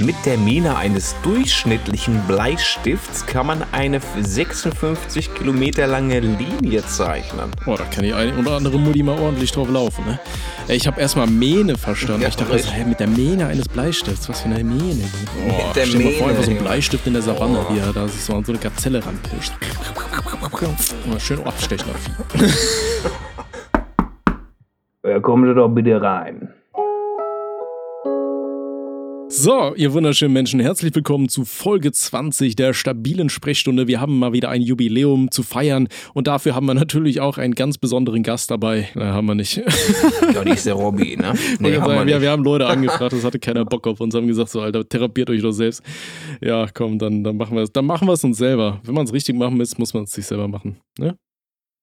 Mit der Mine eines durchschnittlichen Bleistifts kann man eine 56 Kilometer lange Linie zeichnen. Boah, da kann die eine oder andere Mutti mal ordentlich drauf laufen, ne? Ich habe erstmal Mähne verstanden. Ja, ich dachte, was, hä, mit der Mähne eines Bleistifts, was für eine Mähne? Boah, Mit der stell dir mal vor, Mähne, einfach so ein. Bleistift in der Savanne, Boah. wie er da sich so an so eine Gazelle ranpirscht. Mal schön abstechen. Ja, kommen Sie doch bitte rein. So, ihr wunderschönen Menschen, herzlich willkommen zu Folge 20 der stabilen Sprechstunde. Wir haben mal wieder ein Jubiläum zu feiern und dafür haben wir natürlich auch einen ganz besonderen Gast dabei. Na, haben wir nicht. Ja, ist der Robby, ne? Nee, Wir, haben wir wir, nicht. wir haben Leute angefragt, das hatte keiner Bock auf uns, haben gesagt, so, Alter, therapiert euch doch selbst. Ja, komm, dann, dann machen wir es. Dann machen wir es uns selber. Wenn man es richtig machen will, muss man es sich selber machen. Ne?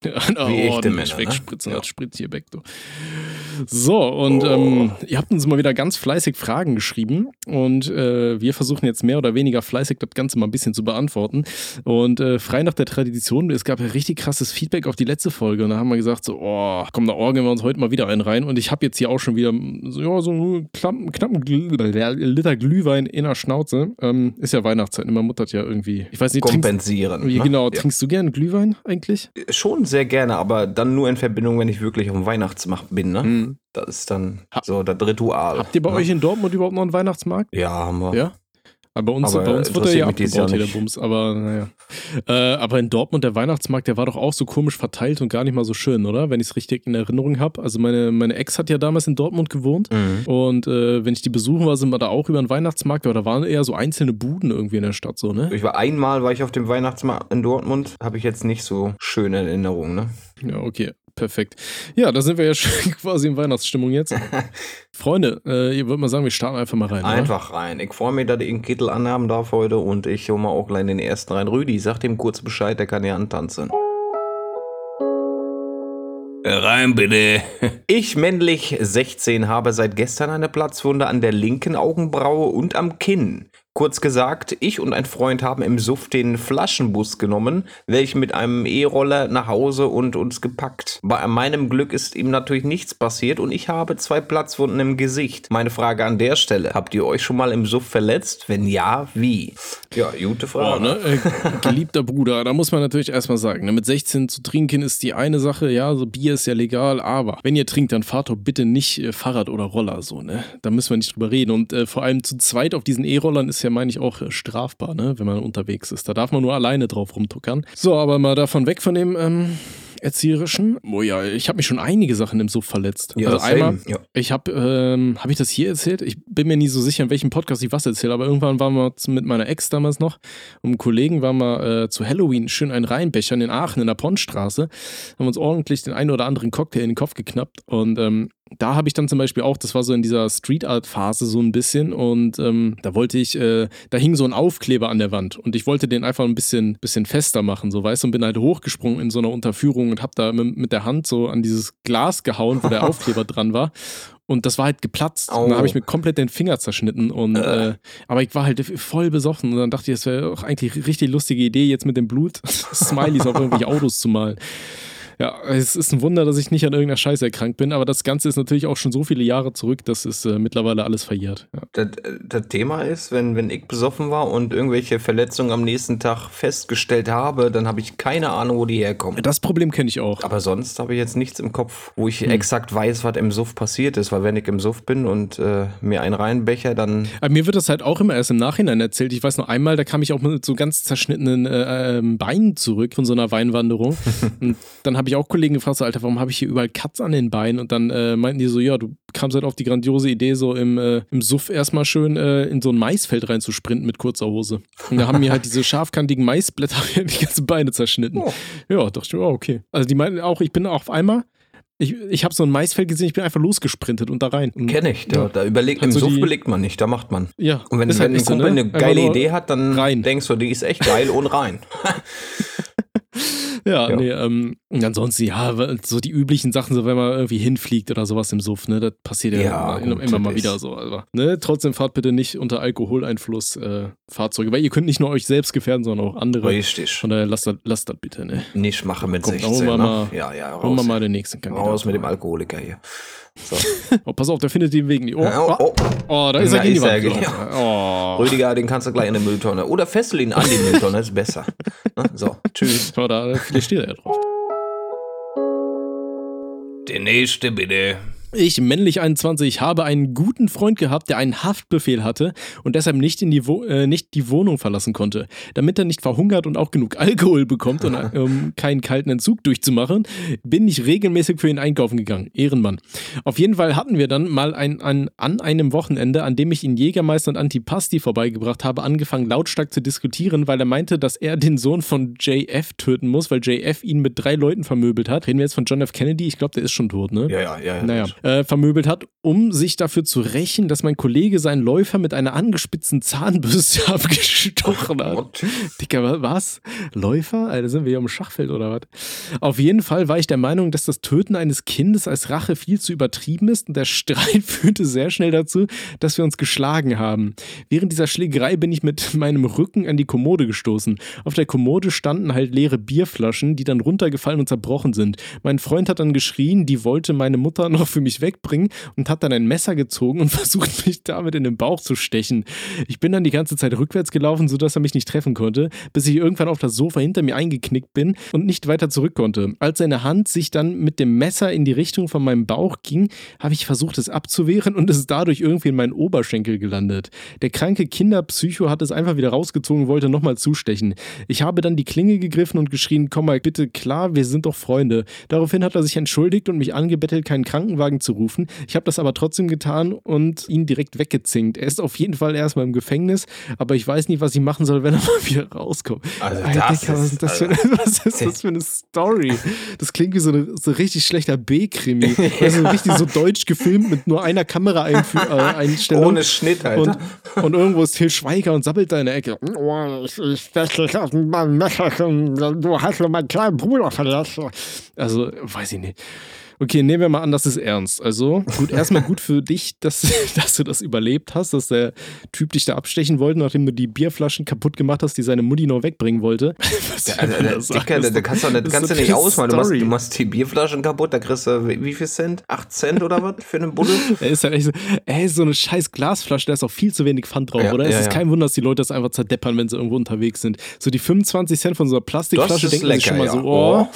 Ja, Wie echte Männer, ne? wegspritzen, Ja. als Spritz hier weg, du. So, und ähm, ihr habt uns mal wieder ganz fleißig Fragen geschrieben und äh, wir versuchen jetzt mehr oder weniger fleißig das Ganze mal ein bisschen zu beantworten. Und äh, frei nach der Tradition, es gab ja richtig krasses Feedback auf die letzte Folge und da haben wir gesagt, so, oh, komm, da orgeln wir uns heute mal wieder einen rein. Und ich habe jetzt hier auch schon wieder so, ja, so einen knappen, knappen Liter Glühwein in der Schnauze. Ähm, ist ja Weihnachtszeit, man muttert ja irgendwie. Ich weiß nicht, trinkst, Kompensieren. wie, ne? genau, Ja. trinkst du gern Glühwein eigentlich? Schon sehr gerne, aber dann nur in Verbindung, wenn ich wirklich auf dem Weihnachtsmarkt bin, ne? Hm. Das ist dann so das Ritual. Habt ihr bei ne? euch in Dortmund überhaupt noch einen Weihnachtsmarkt? Ja, haben wir. Ja? Aber bei uns, Aber bei uns wird er interessiert ja abgebaut, hier der nicht. Bums. Aber naja. Äh, aber in Dortmund, der Weihnachtsmarkt, der war doch auch so komisch verteilt und gar nicht mal so schön, oder? Wenn ich es richtig in Erinnerung habe. Also meine, meine Ex hat ja damals in Dortmund gewohnt. Mhm. Und äh, wenn ich die besuchen war, sind wir da auch über den Weihnachtsmarkt, aber da waren eher so einzelne Buden irgendwie in der Stadt, so, ne? Ich war einmal, war ich auf dem Weihnachtsmarkt in Dortmund, habe ich jetzt nicht so schöne Erinnerungen, ne? Ja, okay. Perfekt. Ja, da sind wir ja schon quasi in Weihnachtsstimmung jetzt. Freunde, äh, ihr würdet mal sagen, wir starten einfach mal rein. oder? Einfach rein. Ich freue mich, dass ich einen Kittel anhaben darf heute und ich hole mal auch gleich den ersten rein. Rüdi, sag dem kurz Bescheid, der kann ja antanzen. Rein bitte. Ich, männlich 16, habe seit gestern eine Platzwunde an der linken Augenbraue und am Kinn. Kurz gesagt, ich und ein Freund haben im Suff den Flaschenbus genommen, welchen mit einem E-Roller nach Hause und uns gepackt. Bei meinem Glück ist ihm natürlich nichts passiert und ich habe zwei Platzwunden im Gesicht. Meine Frage an der Stelle, habt ihr euch schon mal im Suff verletzt? Wenn ja, wie? Ja, gute Boah, Frage. ne? äh, geliebter Bruder, da muss man natürlich erstmal sagen, ne, mit 16 zu trinken ist die eine Sache, ja, so Bier ist ja legal, aber wenn ihr trinkt, dann fahrt doch bitte nicht äh, Fahrrad oder Roller so, ne? Da müssen wir nicht drüber reden. Und äh, vor allem zu zweit auf diesen E-Rollern ist ja, meine ich, auch äh, strafbar, ne? Wenn man unterwegs ist. Da darf man nur alleine drauf rumtuckern. So, aber mal davon weg von dem ähm, Erzieherischen. Oh ja, ich habe mich schon einige Sachen im Suff verletzt. Ja, also einmal, Ja. ich habe, ähm, habe ich das hier erzählt? Ich bin mir nie so sicher, in welchem Podcast ich was erzähle, aber irgendwann waren wir mit meiner Ex damals noch und einem Kollegen waren wir äh, zu Halloween schön ein Rheinbechern in Aachen in der Pondstraße, haben uns ordentlich den einen oder anderen Cocktail in den Kopf geknappt und ähm, da habe ich dann zum Beispiel auch, das war so in dieser Street Art Phase so ein bisschen und ähm, da wollte ich, äh, da hing so ein Aufkleber an der Wand und ich wollte den einfach ein bisschen, bisschen fester machen, so weißt du, und bin halt hochgesprungen in so einer Unterführung und habe da mit, der Hand so an dieses Glas gehauen, wo der Aufkleber dran war. Und das war halt geplatzt. Und Au. dann habe ich mir komplett den Finger zerschnitten. Und, Äh. äh, aber ich war halt voll besoffen. Und dann dachte ich, es wäre auch eigentlich eine richtig lustige Idee, jetzt mit dem Blut Smileys auf irgendwelche Autos zu malen. Ja, es ist ein Wunder, dass ich nicht an irgendeiner Scheiße erkrankt bin, aber das Ganze ist natürlich auch schon so viele Jahre zurück, dass es äh, mittlerweile alles verjährt. Ja. Das, das Thema ist, wenn, wenn ich besoffen war und irgendwelche Verletzungen am nächsten Tag festgestellt habe, dann habe ich keine Ahnung, wo die herkommen. Das Problem kenne ich auch. Aber sonst habe ich jetzt nichts im Kopf, wo Hm. ich exakt weiß, was im Suff passiert ist. Weil wenn ich im Suff bin und äh, mir einen reinbecher, dann Aber mir wird das halt auch immer erst im Nachhinein erzählt. Ich weiß noch einmal, da kam ich auch mit so ganz zerschnittenen äh, ähm, Beinen zurück von so einer Weinwanderung. und dann habe ich auch Kollegen gefragt, so, Alter, warum habe ich hier überall Cuts an den Beinen? Und dann äh, meinten die so, ja, du kamst halt auf die grandiose Idee, so im, äh, im Suff erstmal schön äh, in so ein Maisfeld reinzusprinten mit kurzer Hose. Und da haben mir halt diese scharfkantigen Maisblätter die ganzen Beine zerschnitten. Oh. Ja, dachte ich, oh, okay. Also die meinten auch, ich bin auf einmal, ich, ich habe so ein Maisfeld gesehen, ich bin einfach losgesprintet und da rein. Kenne ich. Da, Ja. da überlegt, im so Suff belegt man nicht, da macht man. Ja, Und wenn, wenn halt ein nicht so, Kumpel ne? eine geile Idee hat, dann rein. denkst du, die ist echt geil und rein. Ja, Ja. nee, ähm, ansonsten, ja, so die üblichen Sachen, so wenn man irgendwie hinfliegt oder sowas im Suff, ne, das passiert ja, Ja, immer, immer mal wieder so. Aber, ne, trotzdem fahrt bitte nicht unter Alkoholeinfluss äh, Fahrzeuge, weil ihr könnt nicht nur euch selbst gefährden, sondern auch andere. Richtig. Von daher lasst das, lasst das bitte, ne. Nicht mache mit Komm, 16. holen wir ne? mal- ja, ja, Holen wir raus, mal den nächsten Kandidaten. raus mit dem Alkoholiker hier. So. Oh, pass auf, der findet den Weg nicht. Oh, Oh, oh, oh. oh da ist Da er gegen die ist er, Wand. gelaufen. Oh. Rüdiger, den kannst du gleich in die Mülltonne. Oder festel ihn an die Mülltonne, ist besser. Ne? So, tschüss. Oh, da vielleicht steht er ja drauf. Der nächste bitte. Ich, männlich 21, habe einen guten Freund gehabt, der einen Haftbefehl hatte und deshalb nicht, in die, Wo äh, nicht die Wohnung verlassen konnte. Damit er nicht verhungert und auch genug Alkohol bekommt und um keinen kalten Entzug durchzumachen, bin ich regelmäßig für ihn einkaufen gegangen. Ehrenmann. Auf jeden Fall hatten wir dann mal ein, ein, an einem Wochenende, an dem ich ihn Jägermeister und Antipasti vorbeigebracht habe, angefangen lautstark zu diskutieren, weil er meinte, dass er den Sohn von JF töten muss, weil JF ihn mit drei Leuten vermöbelt hat. Reden wir jetzt von John F. Kennedy? Ich glaube, der ist schon tot, ne? Ja, ja, ja. ja. naja, äh, vermöbelt hat, um sich dafür zu rächen, dass mein Kollege seinen Läufer mit einer angespitzten Zahnbürste abgestochen hat. Gott. Dicker, wa- was? Läufer? Alter, sind wir hier im Schachfeld oder was? Auf jeden Fall war ich der Meinung, dass das Töten eines Kindes als Rache viel zu übertrieben ist und der Streit führte sehr schnell dazu, dass wir uns geschlagen haben. Während dieser Schlägerei bin ich mit meinem Rücken an die Kommode gestoßen. Auf der Kommode standen halt leere Bierflaschen, die dann runtergefallen und zerbrochen sind. Mein Freund hat dann geschrien, die wollte meine Mutter noch für mich wegbringen und hat dann ein Messer gezogen und versucht, mich damit in den Bauch zu stechen. Ich bin dann die ganze Zeit rückwärts gelaufen, sodass er mich nicht treffen konnte, bis ich irgendwann auf das Sofa hinter mir eingeknickt bin und nicht weiter zurück konnte. Als seine Hand sich dann mit dem Messer in die Richtung von meinem Bauch ging, habe ich versucht, es abzuwehren und es ist dadurch irgendwie in meinen Oberschenkel gelandet. Der kranke Kinderpsycho hat es einfach wieder rausgezogen und wollte nochmal zustechen. Ich habe dann die Klinge gegriffen und geschrien, komm mal bitte klar, wir sind doch Freunde. Daraufhin hat er sich entschuldigt und mich angebettelt, keinen Krankenwagen zu rufen. Ich habe das aber trotzdem getan und ihn direkt weggezinkt. Er ist auf jeden Fall erstmal im Gefängnis, aber ich weiß nicht, was ich machen soll, wenn er mal wieder rauskommt. Also Alter, das Dicker, was ist- das, für, was ist das für eine Story? Das klingt wie so ein so richtig schlechter B-Krimi. Also richtig so deutsch gefilmt mit nur einer Kameraeinstellung. Ohne Schnitt, Alter. Und, und irgendwo ist Till Schweiger und sabbelt da in der Ecke. Oh, ich, ich. Du hast mir meinen kleinen Bruder verlassen. Also, weiß ich nicht. Okay, nehmen wir mal an, das ist ernst. Also, gut, erstmal gut für dich, dass, dass du das überlebt hast, dass der Typ dich da abstechen wollte, nachdem du die Bierflaschen kaputt gemacht hast, die seine Mutti noch wegbringen wollte. Was Ja, also, soll man der? Dicker, Das da ist kannst du, das kannst du ist nicht eine ausmalen. Du machst, du machst die Bierflaschen kaputt, da kriegst du wie, viel Cent? 8 Cent oder was für einen Buddel? Er ist halt echt so, ey, so eine scheiß Glasflasche, da ist auch viel zu wenig Pfand drauf, Ja, oder? Es ja, ist ja. kein Wunder, dass die Leute das einfach zerdeppern, wenn sie irgendwo unterwegs sind. So die 25 Cent von so einer Plastikflasche ist denken sich schon mal lecker, so, oh, Oh.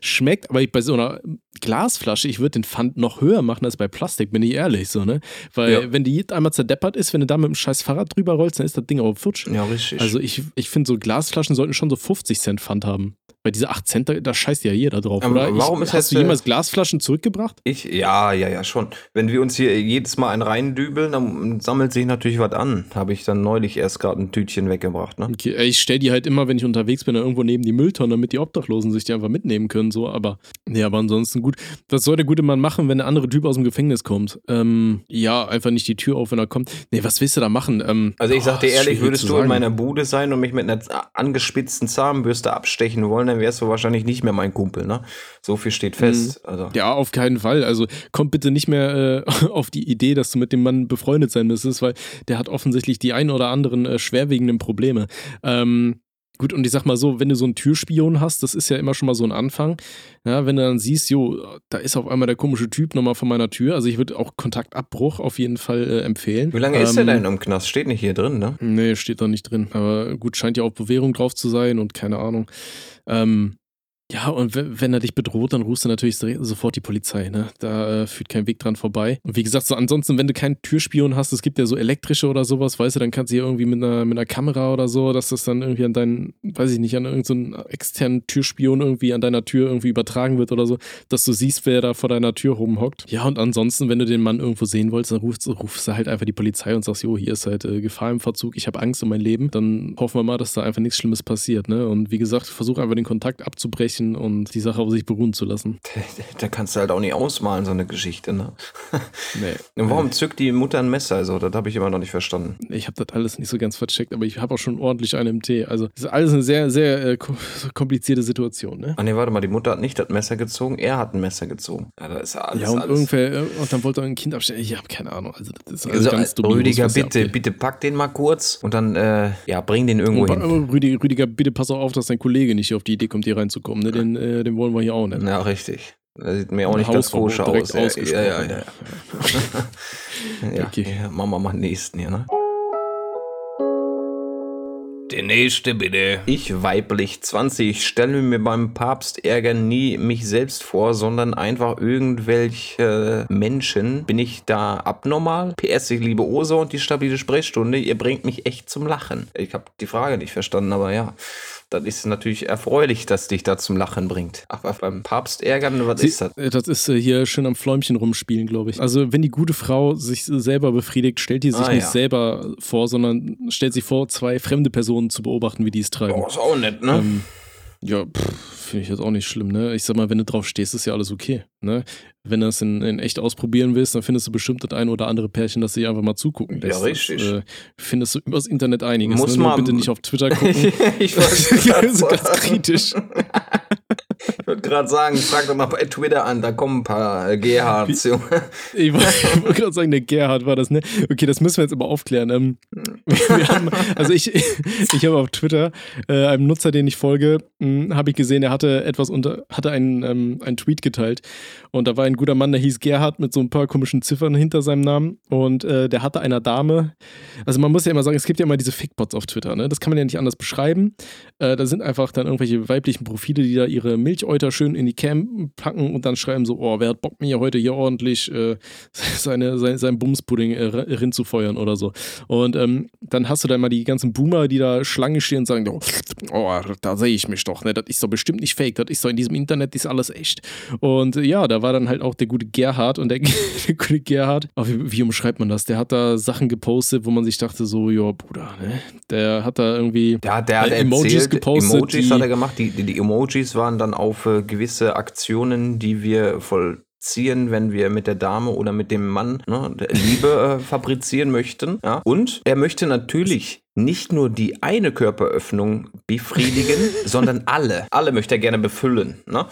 schmeckt. Aber ich, bei so einer Glasflasche, ich würde den Pfand noch höher machen als bei Plastik, bin ich ehrlich, so, ne? Weil Ja. wenn die einmal zerdeppert ist, wenn du da mit dem scheiß Fahrrad drüber rollst, dann ist das Ding aber futsch. Ja, richtig. Also ich, ich finde, so Glasflaschen sollten schon so 50 Cent Pfand haben. Weil diese 8 Cent, da, da scheißt ja jeder drauf, Aber oder? warum ich, ist hast du jemals Glasflaschen zurückgebracht? Ich, ja, ja, ja, schon. Wenn wir uns hier jedes Mal einen reindübeln, dann sammelt sich natürlich was an. Habe ich dann neulich erst gerade ein Tütchen weggebracht, ne? Okay, ich stell die halt immer, wenn ich unterwegs bin, dann irgendwo neben die Mülltonne, damit die Obdachlosen sich die einfach mitnehmen können, so, aber, nee, aber ansonsten gut. Was soll der gute Mann machen, wenn der andere Typ aus dem Gefängnis kommt? Ähm, ja, einfach nicht die Tür auf, wenn er kommt. Nee, was willst du da machen? Ähm, Also ich sag oh, dir ist ehrlich, würdest du in sagen. meiner Bude sein und mich mit einer angespitzten Zahnbürste abstechen wollen, dann wärst du wahrscheinlich nicht mehr mein Kumpel, ne? So viel steht fest. Also. Mhm. Ja, auf keinen Fall. Also kommt bitte nicht mehr äh, auf die Idee, dass du mit dem Mann befreundet sein müsstest, weil der hat offensichtlich die ein oder anderen äh, schwerwiegenden Probleme. Ähm, gut, und ich sag mal so, wenn du so einen Türspion hast, das ist ja immer schon mal so ein Anfang. Ja, wenn du dann siehst, jo, da ist auf einmal der komische Typ nochmal vor meiner Tür. Also ich würde auch Kontaktabbruch auf jeden Fall äh, empfehlen. Wie lange ist der Ähm, denn im Knast? Steht nicht hier drin, ne? Nee, steht da nicht drin. Aber gut, scheint ja auch Bewährung drauf zu sein und keine Ahnung. Ähm, ja, und wenn, er dich bedroht, dann rufst du natürlich so- sofort die Polizei, ne? Da äh, führt kein Weg dran vorbei. Und wie gesagt, so ansonsten, wenn du keinen Türspion hast, es gibt ja so elektrische oder sowas, weißt du, dann kannst du hier irgendwie mit einer, mit einer Kamera oder so, dass das dann irgendwie an deinen, weiß ich nicht, an irgendeinen externen Türspion irgendwie an deiner Tür irgendwie übertragen wird oder so, dass du siehst, wer da vor deiner Tür rumhockt. Ja, und ansonsten, wenn du den Mann irgendwo sehen wolltest, dann rufst, rufst du halt einfach die Polizei und sagst, jo, hier ist halt äh, Gefahr im Verzug, ich habe Angst um mein Leben. Dann hoffen wir mal, dass da einfach nichts Schlimmes passiert, ne? Und wie gesagt, versuch einfach den Kontakt abzubrechen und die Sache auf sich beruhen zu lassen. Da kannst du halt auch nicht ausmalen, so eine Geschichte, ne? Nee. Und warum zückt die Mutter ein Messer? Also, das habe ich immer noch nicht verstanden. Ich habe das alles nicht so ganz vercheckt, aber ich habe auch schon ordentlich einen im Tee. Also, das ist alles eine sehr, sehr äh, ko- komplizierte Situation, ne? Ah ne, warte mal, die Mutter hat nicht das Messer gezogen, er hat ein Messer gezogen. Ja, das ist ja alles. Ja, und alles. irgendwer, äh, und dann wollte er ein Kind abstellen. Ich habe keine Ahnung. Also, das ist alles Also, ganz äh, dubios, Rüdiger, da bitte, bitte pack den mal kurz und dann, äh, ja, bring den irgendwo Und, hin. Rüdiger, Rüdiger, bitte pass auch auf, dass dein Kollege nicht auf die Idee kommt, hier reinzukommen. Ne? Den, äh, den wollen wir hier auch nicht. Ja, richtig. Das sieht mir auch nicht ganz koscher aus. Ja, ja, ja. ja. ja, Okay. ja, machen wir mal den nächsten hier, ne? Der nächste bitte. Ich, weiblich 20, stelle mir beim Papstärger nie mich selbst vor, sondern einfach irgendwelche Menschen. Bin ich da abnormal? PS, ich liebe Osa und die stabile Sprechstunde. Ihr bringt mich echt zum Lachen. Ich habe die Frage nicht verstanden, aber ja. Das ist natürlich erfreulich, dass dich da zum Lachen bringt. Aber beim Papst ärgern, was Sie, ist das? äh, das ist äh, hier schön am Fläumchen rumspielen, glaube ich. Also, wenn die gute Frau sich selber befriedigt, stellt die sich Ah, nicht ja. selber vor, sondern stellt sich vor, zwei fremde Personen zu beobachten, wie die es treiben. Oh, ist auch nett, ne? Ähm, ja, finde ich jetzt auch nicht schlimm, ne? Ich sag mal, wenn du drauf stehst, ist ja alles okay, ne? Wenn du es in, in echt ausprobieren willst, dann findest du bestimmt das ein oder andere Pärchen, das sich einfach mal zugucken lässt. Ja, richtig. Das, äh, findest du übers Internet einiges. Muss ne? Nur man- bitte nicht auf Twitter gucken. ich wollte so gerade ganz kritisch. Ich wollte gerade sagen, frag doch mal bei Twitter an, da kommen ein paar äh, Gerhards, Junge. Ich wollte wollt gerade sagen, der Gerhard war das, ne? Okay, das müssen wir jetzt aber aufklären. Ähm, haben, also ich, ich habe auf Twitter äh, einem Nutzer, den ich folge, habe ich gesehen, er hatte etwas unter, hatte einen, ähm, einen Tweet geteilt. Und da war ein guter Mann, der hieß Gerhard mit so ein paar komischen Ziffern hinter seinem Namen. Und äh, der hatte einer Dame, also man muss ja immer sagen, es gibt ja immer diese Fickbots auf Twitter, ne? Das kann man ja nicht anders beschreiben. Äh, da sind einfach dann irgendwelche weiblichen Profile, die da ihre Milchäuter schön in die Cam packen und dann schreiben so, oh, wer hat Bock mir heute hier ordentlich äh, seine, sein, sein Bumspudding äh, rinzufeuern oder so. Und ähm, dann hast du da mal die ganzen Boomer, die da Schlange stehen und sagen, oh, da sehe ich mich doch, ne? Das ist doch bestimmt nicht fake, das ist doch in diesem Internet ist alles echt. Und äh, ja, da war dann halt auch der gute Gerhard und der, der gute Gerhard, oh, wie, wie umschreibt man das? Der hat da Sachen gepostet, wo man sich dachte so, ja, Bruder, ne? Der hat da irgendwie Ja, der hat Emojis erzählt, gepostet, Emojis die, hat er gemacht. Die, die, die Emojis waren dann auf gewisse Aktionen, die wir vollziehen, wenn wir mit der Dame oder mit dem Mann ne, Liebe äh, fabrizieren möchten. Ja? Und er möchte natürlich nicht nur die eine Körperöffnung befriedigen, sondern alle. Alle möchte er gerne befüllen. Ne?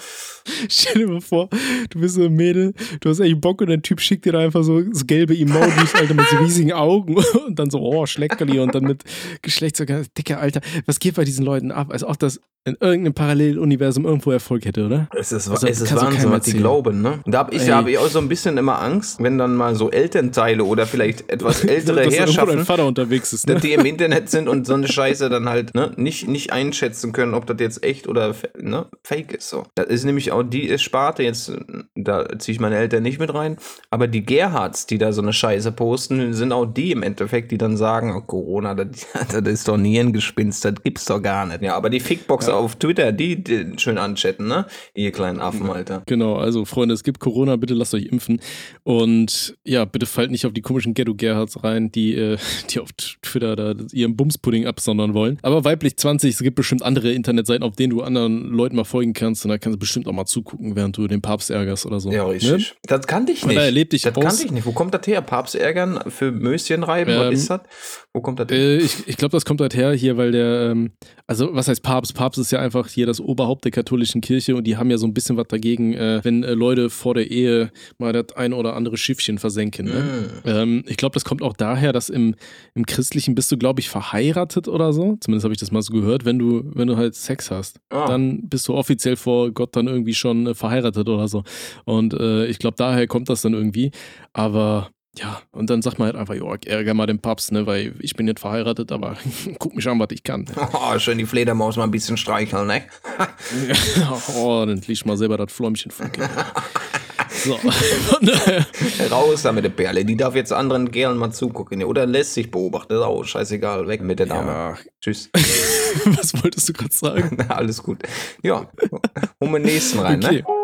Stell dir mal vor, du bist so ein Mädel, du hast echt Bock und der Typ schickt dir da einfach so, so gelbe Emojis, Alter, mit so riesigen Augen und dann so, oh, Schleckerli und dann mit Geschlechtsorgan. Dicker, Alter, was geht bei diesen Leuten ab? Als ob das in irgendeinem Paralleluniversum irgendwo Erfolg hätte, oder? Es ist, Also, es ist Wahnsinn, was die glauben, ne? Und da habe ich, da hab ich auch so ein bisschen immer Angst, wenn dann mal so Elternteile oder vielleicht etwas ältere Herrschaften dein Vater unterwegs ist, ne? dass die im Internet sind und so eine Scheiße dann halt ne, nicht, nicht einschätzen können, ob das jetzt echt oder ne, fake ist. So. Das ist nämlich auch die Sparte, jetzt, da ziehe ich meine Eltern nicht mit rein, aber die Gerhards, die da so eine Scheiße posten, sind auch die im Endeffekt, die dann sagen, oh, Corona, das, das ist doch nie ein Gespinst, das gibt's doch gar nicht. Ja, aber die Fickboxer auf Twitter, die, die schön anchatten, ne? Ihr kleinen Affen, Alter. Genau, also Freunde, es gibt Corona, bitte lasst euch impfen. Und ja, bitte fallt nicht auf die komischen Ghetto-Gerhards rein, die, äh, die auf Twitter da ihren Bumspudding absondern wollen. Aber weiblich 20, es gibt bestimmt andere Internetseiten, auf denen du anderen Leuten mal folgen kannst und da kannst du bestimmt auch mal zugucken, während du den Papst ärgerst oder so. Ja, richtig. Ne? Das kannte ich Und nicht. da erlebte ich das aus- kannte ich nicht. Wo kommt das her? Papst ärgern für Möschen reiben? Was Ähm, ist das? Wo kommt das her? Äh, ich ich glaube, das kommt halt her hier, weil der, ähm, also was heißt Papst? Papst ist ja einfach hier das Oberhaupt der katholischen Kirche und die haben ja so ein bisschen was dagegen, äh, wenn äh, Leute vor der Ehe mal das ein oder andere Schiffchen versenken. Ne? Mm. Ähm, ich glaube, das kommt auch daher, dass im, im Christlichen bist du, glaube ich, verheiratet oder so. Zumindest habe ich das mal so gehört, wenn du, wenn du halt Sex hast. Ah. Dann bist du offiziell vor Gott dann irgendwie schon äh, verheiratet oder so. Und äh, ich glaube, daher kommt das dann irgendwie. Aber ja, und dann sagt man halt einfach, ja, ärger mal den Papst, ne, weil ich bin nicht verheiratet, aber guck mich an, was ich kann. Oh, schön die Fledermaus mal ein bisschen streicheln, ne? oh, dann lieg ich mal selber das Fläumchen von So, Raus da mit der Perle. Die darf jetzt anderen Kerlen mal zugucken. Oder lässt sich beobachten. Auch scheißegal. Weg mit der Dame. Ja. Tschüss. was wolltest du gerade sagen? Na, alles gut. Ja, mir den nächsten rein, Okay. ne?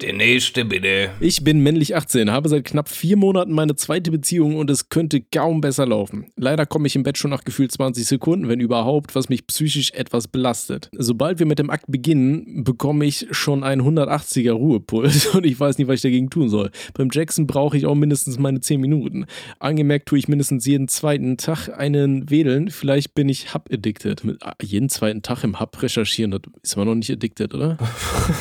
Der nächste bitte. Ich bin männlich 18, habe seit knapp vier Monaten meine zweite Beziehung und es könnte kaum besser laufen. Leider komme ich im Bett schon nach gefühlt 20 Sekunden, wenn überhaupt, was mich psychisch etwas belastet. Sobald wir mit dem Akt beginnen, bekomme ich schon einen 180er Ruhepuls und ich weiß nicht, was ich dagegen tun soll. Beim Jackson brauche ich auch mindestens meine 10 Minuten. Angemerkt tue ich mindestens jeden zweiten Tag einen Wedeln. Vielleicht bin ich Hub-addicted. Mit- ah, Jeden zweiten Tag im Hub recherchieren, das ist man noch nicht addicted, oder?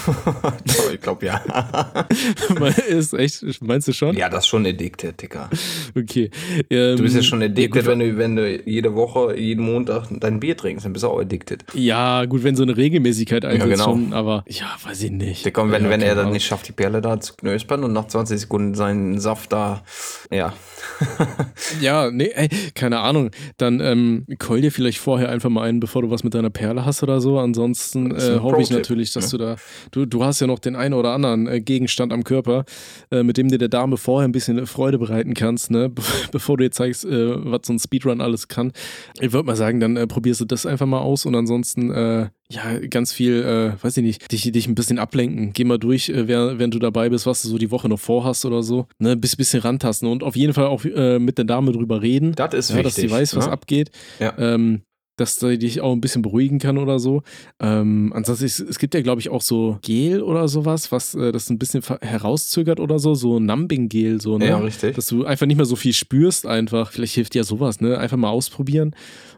ich glaube ja. ist echt, meinst du schon? Ja, das ist schon addicted, Dicker. Okay. Du bist ja Ähm, schon addicted, gut, wenn, du, wenn du jede Woche, jeden Montag dein Bier trinkst, dann bist du auch addicted. Ja, gut, wenn so eine Regelmäßigkeit einsetzt genau. schon, aber ja, weiß ich nicht. Dicker, und wenn, ja, wenn er dann nicht schafft, die Perle da zu knöspern und nach 20 Sekunden seinen Saft da, ja. Ja, nee, ey, keine Ahnung. Dann ähm, call dir vielleicht vorher einfach mal einen, bevor du was mit deiner Perle hast oder so. Ansonsten äh, hoffe ich natürlich, dass ne? du da, du, du hast ja noch den einen oder anderen äh, Gegenstand am Körper, äh, mit dem du der Dame vorher ein bisschen Freude bereiten kannst, ne? Be bevor du ihr zeigst, äh, was so ein Speedrun alles kann. Ich würde mal sagen, dann probierst du das einfach mal aus und ansonsten ja, ganz viel, äh, weiß ich nicht, dich, dich ein bisschen ablenken. Geh mal durch, äh, während, du dabei bist, was du so die Woche noch vorhast oder so. Ne, bis bisschen rantasten und auf jeden Fall auch äh, mit der Dame drüber reden. Das ist ja, wichtig. dass sie weiß, was ne? abgeht. Ja. Ähm, dass sie dich auch ein bisschen beruhigen kann oder so. Ähm, ansonsten, es, es gibt ja, glaube ich, auch so Gel oder sowas, was äh, das ein bisschen herauszögert oder so, so Numbing-Gel, so, ne? Ja, richtig. Dass du einfach nicht mehr so viel spürst, einfach. Vielleicht hilft ja sowas, ne? Einfach mal ausprobieren.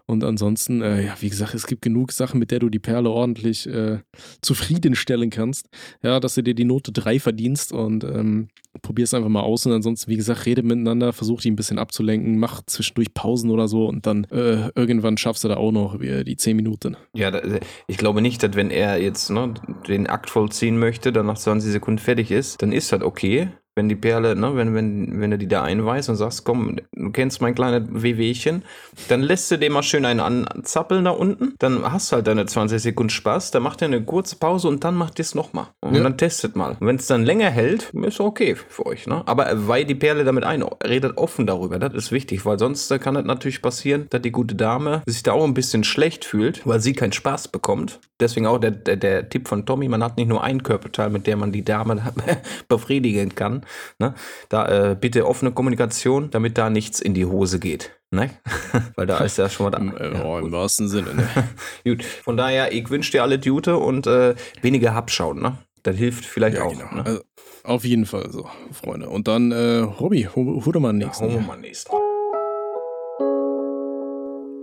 Und ansonsten, äh, ja, wie gesagt, es gibt genug Sachen, mit der du die Perle ordentlich äh, zufriedenstellen kannst. Ja, dass du dir die Note 3 verdienst und ähm, probier es einfach mal aus. Und ansonsten, wie gesagt, rede miteinander, versuch die ein bisschen abzulenken, mach zwischendurch Pausen oder so und dann äh, irgendwann schaffst du da auch noch äh, die 10 Minuten. Ja, da, ich glaube nicht, dass wenn er jetzt ne, den Akt vollziehen möchte, dann nach 20 Sekunden fertig ist, dann ist das okay. Wenn die Perle, ne, wenn, wenn, wenn du die da einweist und sagst, komm, du kennst mein kleines Wehwehchen, dann lässt du dem mal schön einen anzappeln da unten, dann hast du halt deine 20 Sekunden Spaß, dann macht er eine kurze Pause und dann macht ihr es nochmal. Und Ja. dann testet mal. Wenn es dann länger hält, ist okay für euch, ne? Aber weil die Perle damit ein, redet offen darüber, das ist wichtig, weil sonst kann es natürlich passieren, dass die gute Dame sich da auch ein bisschen schlecht fühlt, weil sie keinen Spaß bekommt. Deswegen auch der, der, der Tipp von Tommy, man hat nicht nur ein Körperteil, mit der man die Dame befriedigen kann. Ne? Da äh, bitte offene Kommunikation, damit da nichts in die Hose geht. Ne? Weil da ist ja schon an. äh, oh, im wahrsten Sinne, ne? Gut, von daher, ich wünsche dir alle Jute und äh, weniger Habschauen. Ne? Das hilft vielleicht Ja, auch. genau. Ne? Also, auf jeden Fall so, Freunde. Und dann, äh, Robby, hol, hol mal nächsten. Hauen wir mal nächsten.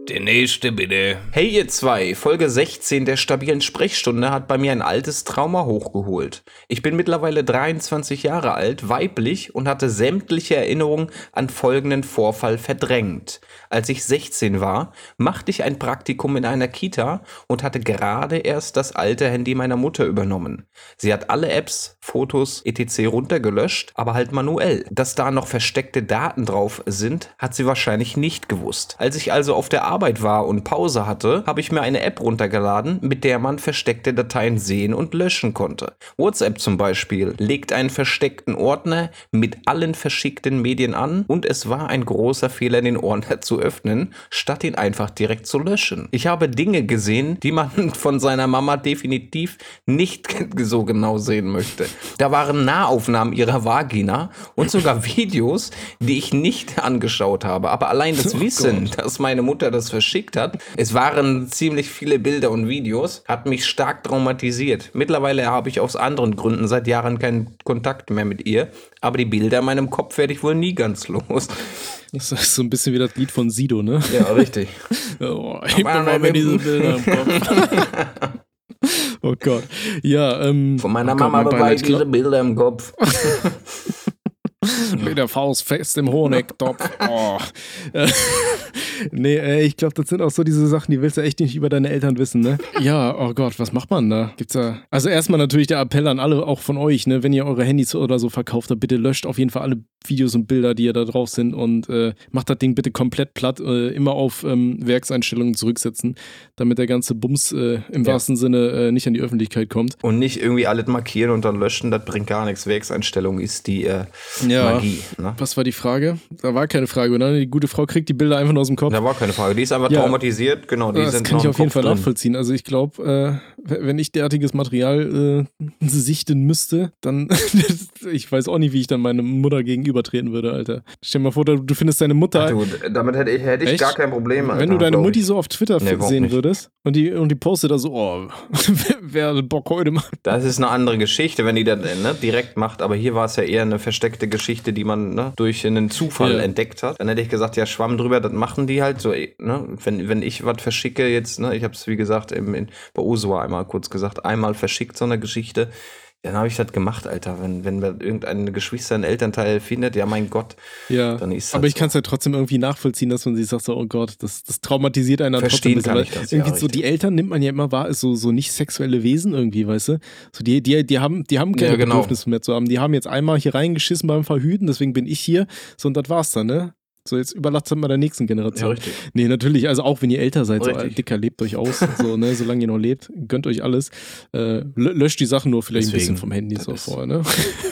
Der nächste bitte. Hey ihr zwei, Folge 16 der stabilen Sprechstunde hat bei mir ein altes Trauma hochgeholt. Ich bin mittlerweile 23 Jahre alt, weiblich und hatte sämtliche Erinnerungen an folgenden Vorfall verdrängt. Als ich 16 war, machte ich ein Praktikum in einer Kita und hatte gerade erst das alte Handy meiner Mutter übernommen. Sie hat alle Apps, Fotos, etc. runtergelöscht, aber halt manuell. Dass da noch versteckte Daten drauf sind, hat sie wahrscheinlich nicht gewusst. Als ich also auf der Arbeit war und Pause hatte, habe ich mir eine App runtergeladen, mit der man versteckte Dateien sehen und löschen konnte. WhatsApp zum Beispiel legt einen versteckten Ordner mit allen verschickten Medien an und es war ein großer Fehler, den Ordner zu öffnen, statt ihn einfach direkt zu löschen. Ich habe Dinge gesehen, die man von seiner Mama definitiv nicht so genau sehen möchte. Da waren Nahaufnahmen ihrer Vagina und sogar Videos, die ich nicht angeschaut habe. Aber allein das Oh Wissen, dass meine Mutter das verschickt hat, es waren ziemlich viele Bilder und Videos, hat mich stark traumatisiert. Mittlerweile habe ich aus anderen Gründen seit Jahren keinen Kontakt mehr mit ihr, aber die Bilder in meinem Kopf werde ich wohl nie ganz los. Das ist so ein bisschen wie das Lied von Sido, ne? Ja, richtig. Oh, ich bewahre mir diese Bilder im Kopf. oh Gott. Ja, ähm. Von meiner oh Gott, Mama mein ich diese Bilder im Kopf. Mit der Faust fest im Honigtopf. Oh. Nee, äh, ich glaube, das sind auch so diese Sachen, die willst du echt nicht über deine Eltern wissen, ne? Ja, oh Gott, was macht man da? Gibt's da. Also erstmal natürlich der Appell an alle, auch von euch, ne? Wenn ihr eure Handys oder so verkauft habt, bitte löscht auf jeden Fall alle Videos und Bilder, die ja da drauf sind und äh, macht das Ding bitte komplett platt, äh, immer auf ähm, Werkseinstellungen zurücksetzen, damit der ganze Bums äh, im Ja. wahrsten Sinne äh, nicht an die Öffentlichkeit kommt. Und nicht irgendwie alles markieren und dann löschen, das bringt gar nichts. Werkseinstellung ist die äh, Ja. Magie. Ne? Was war die Frage? Da war keine Frage, oder? Die gute Frau kriegt die Bilder einfach nur aus dem Kopf. Da war keine Frage. Die ist einfach Ja. traumatisiert. Genau, die das sind kann ich auf jeden Fall drin. nachvollziehen. Also ich glaube, äh, wenn ich derartiges Material äh, sichten müsste, dann ich weiß auch nicht, wie ich dann meine Mutter gegenübertreten würde, Alter. Stell dir mal vor, du findest deine Mutter, Ach, du, damit hätte ich, hätte ich gar kein Problem. Alter, wenn du deine Mutti ich. so auf Twitter Nee, sehen nicht. würdest und die, und die postet da so, oh, wer, wer Bock heute mal. Das ist eine andere Geschichte, wenn die das ne, direkt macht. Aber hier war es ja eher eine versteckte Geschichte, die man ne, durch einen Zufall Ja. entdeckt hat. Dann hätte ich gesagt, ja, Schwamm drüber, das machen die halt so. Ne? Wenn, wenn ich was verschicke jetzt, ne, ich habe es wie gesagt im, in, bei Usua einmal kurz gesagt, einmal verschickt so eine Geschichte. Dann habe ich das gemacht, Alter. Wenn, wenn man irgendein Geschwister, ein Elternteil findet, ja mein Gott, Ja, dann ist das aber ich so. kann es ja trotzdem irgendwie nachvollziehen, dass man sich sagt, so, oh Gott, das, das traumatisiert einen dann Verstehen trotzdem. kann bisschen, ich das, weil ja, irgendwie so richtig. die Eltern nimmt man ja immer wahr, als so, so nicht sexuelle Wesen irgendwie, weißt du? So die, die, die haben, die haben keine Ja, genau. Bedürfnisse mehr zu haben. Die haben jetzt einmal hier reingeschissen beim Verhüten, deswegen bin ich hier. So, und das war's dann, ne? So, jetzt überlasst mal der nächsten Ja, Generation. richtig. Nee, natürlich, also auch wenn ihr älter seid, so Richtig. äh, dicker, lebt euch aus, so, ne, solange ihr noch lebt, gönnt euch alles. Äh, lö- löscht die Sachen nur vielleicht ein Deswegen, bisschen vom Handy so vorher, ne?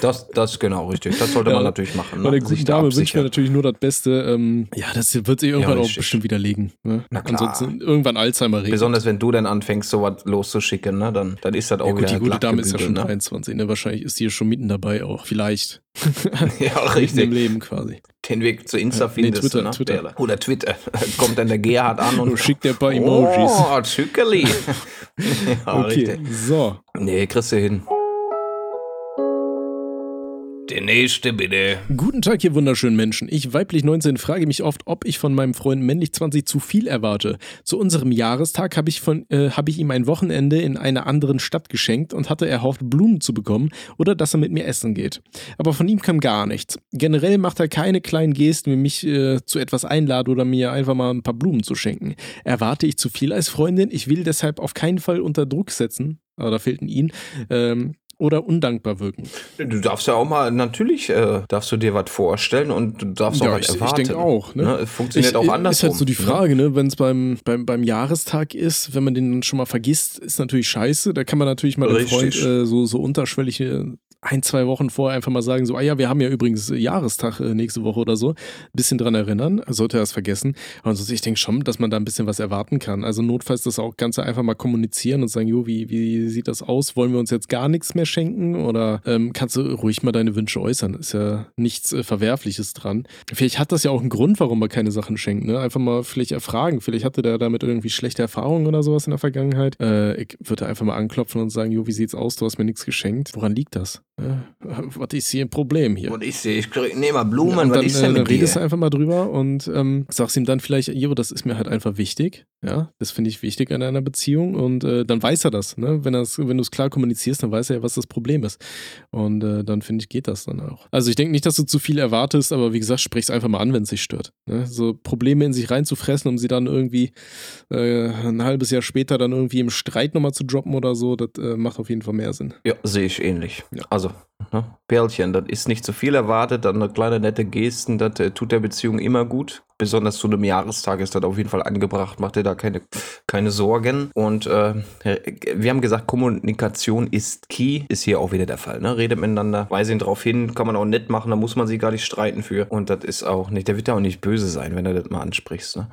Das, das ist genau richtig. Das sollte Ja, man natürlich machen. Bei Ne? der guten da Dame wir absichern. natürlich nur das Beste. Ähm, ja, das wird sich irgendwann auch richtig. bestimmt widerlegen. Ne? Na klar. Ansonsten irgendwann Alzheimer reden. Besonders wenn du dann anfänchst, sowas loszuschicken, ne? dann, dann ist das auch ja, gut, wieder die gute Dame ist ja schon gebügelt, 23, ne? Wahrscheinlich ist die ja schon mitten dabei auch. Vielleicht. Ja, Mitten im richtig. Leben quasi. Den Weg zu Insta Ja, nee, findest Twitter, du, ne? Twitter. Der- Oder Twitter. Kommt dann der Gerhard an und schickt dir ein paar Emojis. Oh, Tschückeli. ja, okay, richtig. so. Nee, kriegst du hin. Der nächste bitte. Guten Tag, ihr wunderschönen Menschen. Ich, weiblich 19, frage mich oft, ob ich von meinem Freund männlich 20 zu viel erwarte. Zu unserem Jahrestag habe ich, von- äh, habe ich ihm ein Wochenende in einer anderen Stadt geschenkt und hatte erhofft, Blumen zu bekommen oder dass er mit mir essen geht. Aber von ihm kam gar nichts. Generell macht er keine kleinen Gesten, wie mich äh, zu etwas einladen oder mir einfach mal ein paar Blumen zu schenken. Erwarte ich zu viel als Freundin? Ich will deshalb auf keinen Fall unter Druck setzen, aber da fehlt ein ihn, ähm, oder undankbar wirken. Du darfst ja auch mal, natürlich äh, darfst du dir was vorstellen und du darfst auch Ja, was ich- ich erwarten. denke auch, ne? Es funktioniert Ich- auch Ist andersrum. halt so die ne? Frage, ne? wenn es beim, beim, beim Jahrestag ist, wenn man den schon mal vergisst, ist natürlich scheiße. Da kann man natürlich mal dem. Freund äh, so, so unterschwellig äh, ein, zwei Wochen vorher einfach mal sagen, so, ah ja, wir haben ja übrigens Jahrestag äh, nächste Woche oder so. Ein bisschen dran erinnern, sollte er es vergessen. Aber ich denke schon, dass man da ein bisschen was erwarten kann. Also notfalls das auch Ganze einfach mal kommunizieren und sagen, jo, wie, wie sieht das aus? Wollen wir uns jetzt gar nichts mehr schenken? Oder ähm, kannst du ruhig mal deine Wünsche äußern? Ist ja nichts äh, Verwerfliches dran. Vielleicht hat das ja auch einen Grund, warum man keine Sachen schenkt. Ne? Einfach mal vielleicht erfragen. Vielleicht hatte der damit irgendwie schlechte Erfahrungen oder sowas in der Vergangenheit. Äh, ich würde einfach mal anklopfen und sagen, jo, wie sieht's aus? Du hast mir nichts geschenkt. Woran liegt das? Ja, was ist hier ein Problem hier? Und ich sehe, ich nehme mal Blumen, und was dann, ist äh, denn dann mit redest du dir? einfach mal drüber und ähm, sagst ihm dann vielleicht, jo, das ist mir halt einfach wichtig. Ja, das finde ich wichtig an einer Beziehung und äh, dann weiß er das. Ne? Wenn, wenn du es klar kommunizierst, dann weiß er ja, was das Problem ist. Und äh, dann finde ich, geht das dann auch. Also ich denke nicht, dass du zu viel erwartest, aber wie gesagt, sprich es einfach mal an, wenn es dich stört. Ne? So Probleme in sich reinzufressen, um sie dann irgendwie äh, ein halbes Jahr später dann irgendwie im Streit nochmal zu droppen oder so, das äh, macht auf jeden Fall mehr Sinn. Ja, sehe ich ähnlich. Ja. Also, ne? Perlchen, das ist nicht zu viel erwartet, dann eine kleine nette Gesten, das äh, tut der Beziehung immer gut. Besonders zu einem Jahrestag ist das auf jeden Fall angebracht, macht dir da keine, keine Sorgen. Und äh, wir haben gesagt, Kommunikation ist key, ist hier auch wieder der Fall. Ne? Redet miteinander, weise ihn drauf hin, kann man auch nett machen, da muss man sich gar nicht streiten für. Und das ist auch nicht, der wird ja auch nicht böse sein, wenn du das mal ansprichst. Ne?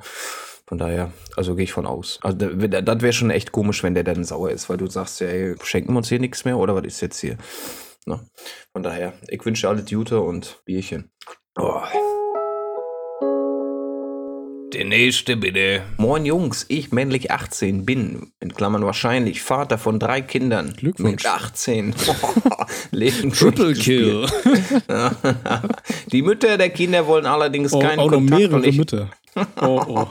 Von daher, also gehe ich von aus. Also da- das wäre schon echt komisch, wenn der dann sauer ist, weil du sagst, ja, ey, schenken wir uns hier nichts mehr oder was ist jetzt hier? Ne? Von daher, ich wünsche alle Jute und Bierchen. Oh. Der nächste bitte. Moin Jungs, ich männlich 18 bin, in Klammern wahrscheinlich, Vater von drei Kindern. Glückwunsch. Mit 18. Leben Triple Kill. Die Mütter der Kinder wollen allerdings Oh, keinen auch noch Kontakt mehrere und ich, Mütter. Oh, oh.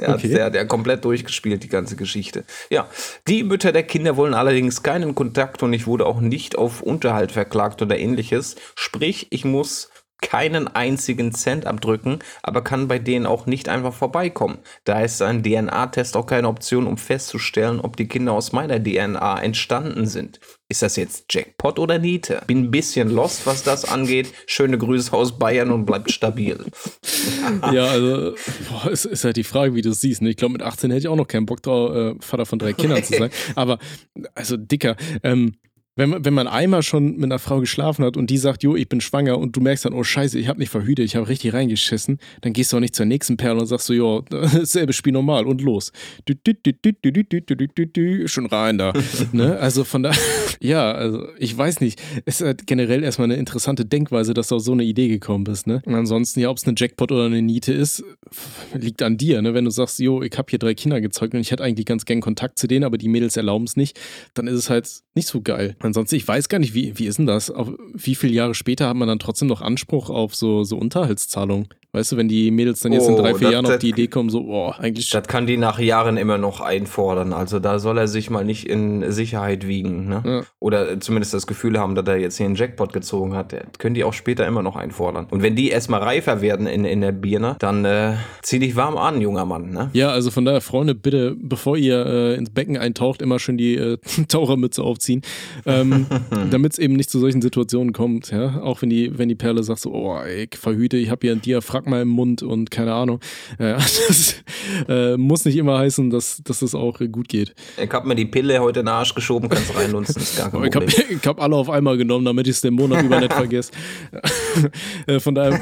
Der, Okay. hat, der, der hat komplett durchgespielt, die ganze Geschichte. Ja, die Mütter der Kinder wollen allerdings keinen Kontakt und ich wurde auch nicht auf Unterhalt verklagt oder ähnliches. Sprich, ich muss keinen einzigen Cent abdrücken, aber kann bei denen auch nicht einfach vorbeikommen. Da ist ein DNA-Test auch keine Option, um festzustellen, ob die Kinder aus meiner DNA entstanden sind. Ist das jetzt Jackpot oder Niete? Bin ein bisschen lost, was das angeht. Schöne Grüße aus Bayern und bleibt stabil. Ja, also, boah, es ist halt die Frage, wie du es siehst. Ne? Ich glaube, mit 18 hätte ich auch noch keinen Bock drauf, äh, Vater von drei Kindern zu sein. Aber, also, Dicker, ähm, wenn, wenn man einmal schon mit einer Frau geschlafen hat und die sagt, jo, ich bin schwanger und du merkst dann, oh scheiße, ich habe nicht verhütet, ich habe richtig reingeschissen, dann gehst du auch nicht zur nächsten Perle und sagst so, jo, selbe Spiel normal und los. Du, du, du, schon rein da. ne? Also von da, ja, also ich weiß nicht. Es ist halt generell erstmal eine interessante Denkweise, dass du auf so eine Idee gekommen bist. Ne? Und ansonsten, ja, ob es eine Jackpot oder eine Niete ist, liegt an dir. Ne? Wenn du sagst, jo, ich habe hier drei Kinder gezeugt und ich hätte eigentlich ganz gern Kontakt zu denen, aber die Mädels erlauben es nicht, dann ist es halt nicht so geil. Ansonsten, ich weiß gar nicht, wie, wie ist denn das? Auf wie viele Jahre später hat man dann trotzdem noch Anspruch auf so, so Unterhaltszahlungen? Weißt du, wenn die Mädels dann jetzt in Oh, drei, vier Jahren auf die Idee kommen, so, boah, eigentlich Das kann die nach Jahren immer noch einfordern. Also da soll er sich mal nicht in Sicherheit wiegen. Ne? Ja. Oder zumindest das Gefühl haben, dass er jetzt hier einen Jackpot gezogen hat. Das können die auch später immer noch einfordern. Und wenn die erstmal reifer werden in, in der Birne, dann äh, zieh dich warm an, junger Mann. Ne? Ja, also von daher, Freunde, bitte, bevor ihr äh, ins Becken eintaucht, immer schön die äh, Tauchermütze aufziehen, ähm, damit es eben nicht zu solchen Situationen kommt. Ja, auch wenn die, wenn die Perle sagt so, oh, ich verhüte, ich habe hier ein Diaphragma im Mund und keine Ahnung. Ja, das äh, muss nicht immer heißen, dass, dass das auch gut geht. Ich hab mir die Pille heute in den Arsch geschoben, kannst reinlunzen, ist gar kein Ich habe hab alle auf einmal genommen, damit ich es den Monat über nicht vergesse. Äh, Von daher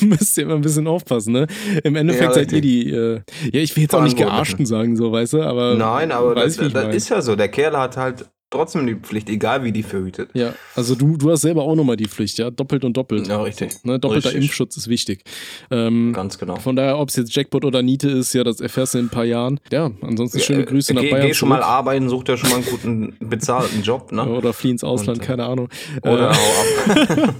müsst ihr immer ein bisschen aufpassen. Ne? Im Endeffekt Ja, seid ihr die, äh, ja, ich will jetzt auch nicht gearschten sagen, so, weißt du, aber Nein, aber weiß, das, das ist ja so. Der Kerl hat halt trotzdem die Pflicht, egal wie die verhütet. Ja, also du, du hast selber auch nochmal die Pflicht, ja, doppelt und doppelt. Ja, richtig. Ne, doppelter Richtig. Impfschutz ist wichtig. Ähm, Ganz genau. von daher, ob es jetzt Jackpot oder Niete ist, ja, das erfährst du in ein paar Jahren. Ja, ansonsten schöne Grüße nach geh, Bayern Geh schon mal zurück. arbeiten, such dir schon mal einen guten bezahlten Job, ne? Oder flieh ins Ausland, Und, äh, keine Ahnung. Oder Äh, hau ab.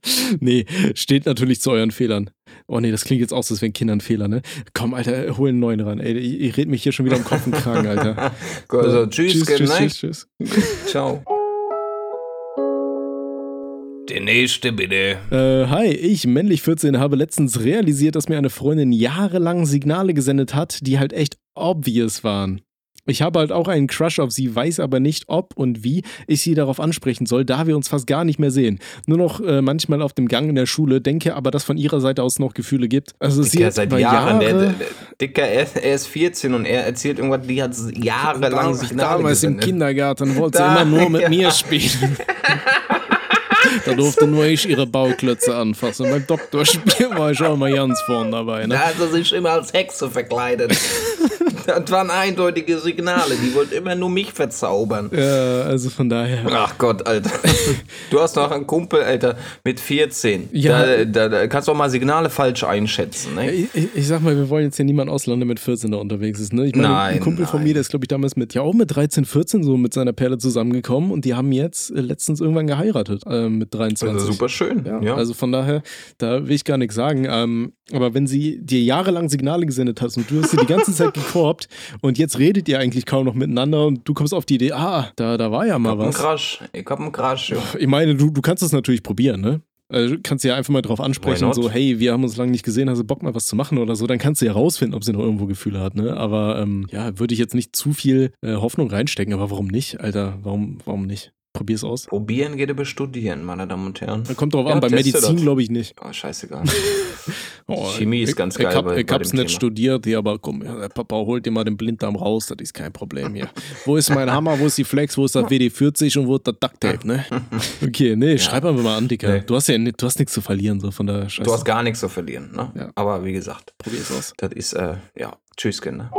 nee, steht natürlich zu euren Fehlern. Oh nee, das klingt jetzt auch so, als wären Kinder ein Fehler, ne? Komm, Alter, hol einen neuen ran. Ey, ich, ich red mich hier schon wieder am Kopf und Kragen, Alter. Also, tschüss, tschüss, tschüss, night. tschüss, tschüss. Ciao. Der nächste bitte. Äh, hi, ich, männlich 14, habe letztens realisiert, dass mir eine Freundin jahrelang Signale gesendet hat, die halt echt obvious waren. Ich habe halt auch einen Crush auf sie, weiß aber nicht, ob und wie ich sie darauf ansprechen soll, da wir uns fast gar nicht mehr sehen. Nur noch äh, manchmal auf dem Gang in der Schule, denke aber, dass von ihrer Seite aus noch Gefühle gibt. Also sie Dicker, hat seit Jahren. Jahre, Der, der, Dicker, er, er ist 14 und er erzählt irgendwas, die hat jahrelang Signale damals im gesendet. Kindergarten wollte Da- sie immer nur mit ja. mir spielen. da durfte nur ich ihre Bauklötze anfassen. Beim Doktorspiel war ich auch mal ganz vorn dabei. Ne? Da hat er sich immer als Hexe verkleidet. das waren eindeutige Signale. Die wollte immer nur mich verzaubern. Ja, also von daher. Ach Gott, Alter. Du hast noch einen Kumpel, Alter, mit 14. Ja. Da, da, da kannst du auch mal Signale falsch einschätzen. Ne? Ich, ich, ich sag mal, wir wollen jetzt hier niemanden ausladen, der mit 14 da unterwegs ist. Ne? Ich meine, Nein, ein Kumpel von nein. mir, der ist, glaube ich, damals mit, ja auch mit 13, 14 so mit seiner Perle zusammengekommen und die haben jetzt äh, letztens irgendwann geheiratet äh, mit 23. Also super schön. Ja, Ja, Also von daher, da will ich gar nichts sagen. Ähm, aber wenn sie dir jahrelang Signale gesendet hat und du hast sie die ganze Zeit gekorbt und jetzt redet ihr eigentlich kaum noch miteinander und du kommst auf die Idee, ah, da, da war ja mal Ein was. Crash. Ich hab einen Crash. Ja. Ich meine, du, du kannst es natürlich probieren, ne? Also, du kannst ja einfach mal drauf ansprechen, not? so, hey, wir haben uns lange nicht gesehen, hast du Bock mal was zu machen oder so, dann kannst du ja rausfinden, ob sie noch irgendwo Gefühle hat, ne? Aber ähm, ja, würde ich jetzt nicht zu viel äh, Hoffnung reinstecken, aber warum nicht, Alter? Warum, warum nicht? Probier's aus. Probieren geht über Studieren, meine Damen und Herren. Kommt drauf Ja, an, bei Medizin das. glaube ich nicht. Oh, scheißegal. Oh, Chemie ist ich, ganz ich geil Hab, bei- ich bei hab's nicht Thema. studiert, ja, aber komm, ja, der Papa holt dir mal den Blinddarm raus, das ist kein Problem hier. wo ist mein Hammer, wo ist die Flex, wo ist das WD-40 und wo ist das Ducktape, ne? Okay, nee, schreib einfach mal an, Dicker. Nee. Du hast ja du hast nichts zu verlieren, so von der Scheiße. Du hast gar nichts zu verlieren, ne? Ja. Aber wie gesagt, Probier's aus. das ist, äh, ja, tschüss, Kinder.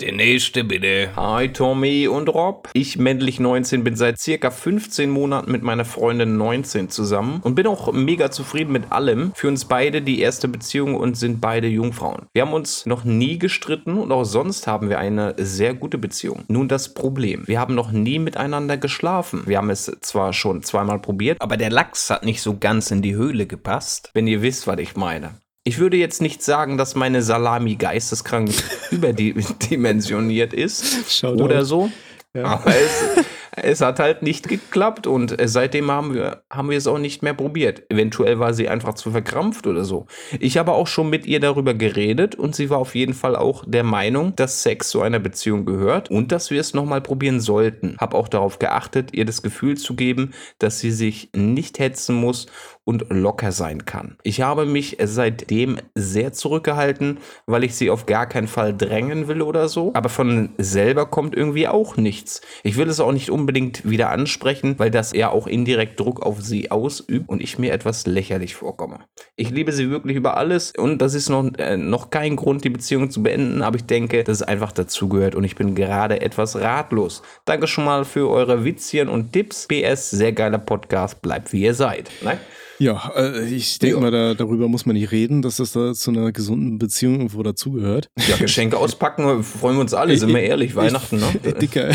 Der nächste bitte. Hi Tommy und Rob. Ich, männlich 19, bin seit circa 15 Monaten mit meiner Freundin 19 zusammen und bin auch mega zufrieden mit allem. Für uns beide die erste Beziehung und sind beide Jungfrauen. Wir haben uns noch nie gestritten und auch sonst haben wir eine sehr gute Beziehung. Nun das Problem. Wir haben noch nie miteinander geschlafen. Wir haben es zwar schon zweimal probiert, aber der Lachs hat nicht so ganz in die Höhle gepasst. Wenn ihr wisst, was ich meine. Ich würde jetzt nicht sagen, dass meine Salami geisteskrank überdimensioniert ist Shoutout. oder so. Ja. Aber es, es hat halt nicht geklappt und äh, seitdem haben wir, haben wir es auch nicht mehr probiert. Eventuell war sie einfach zu verkrampft oder so. Ich habe auch schon mit ihr darüber geredet und sie war auf jeden Fall auch der Meinung, dass Sex zu einer Beziehung gehört und dass wir es nochmal probieren sollten. Habe auch darauf geachtet, ihr das Gefühl zu geben, dass sie sich nicht hetzen muss und locker sein kann. Ich habe mich seitdem sehr zurückgehalten, weil ich sie auf gar keinen Fall drängen will oder so. Aber von selber kommt irgendwie auch nichts. Ich will es auch nicht unbedingt wieder ansprechen, weil das ja auch indirekt Druck auf sie ausübt und ich mir etwas lächerlich vorkomme. Ich liebe sie wirklich über alles und das ist noch, äh, noch kein Grund, die Beziehung zu beenden, aber ich denke, dass es einfach dazugehört und ich bin gerade etwas ratlos. Danke schon mal für eure Witzchen und Tipps. PS, sehr geiler Podcast, bleibt wie ihr seid. Ne? Ja, äh, ich denke Ja. mal, da, darüber muss man nicht reden, dass das da zu einer gesunden Beziehung irgendwo dazugehört. Ja, Geschenke auspacken, freuen wir uns alle, sind wir ehrlich, Weihnachten, Ich, ne? Dicker,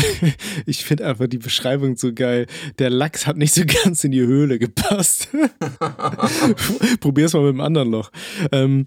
ich finde einfach die Beschreibung so geil. Der Lachs hat nicht so ganz in die Höhle gepasst. Probier's mal mit dem anderen Loch. Ähm,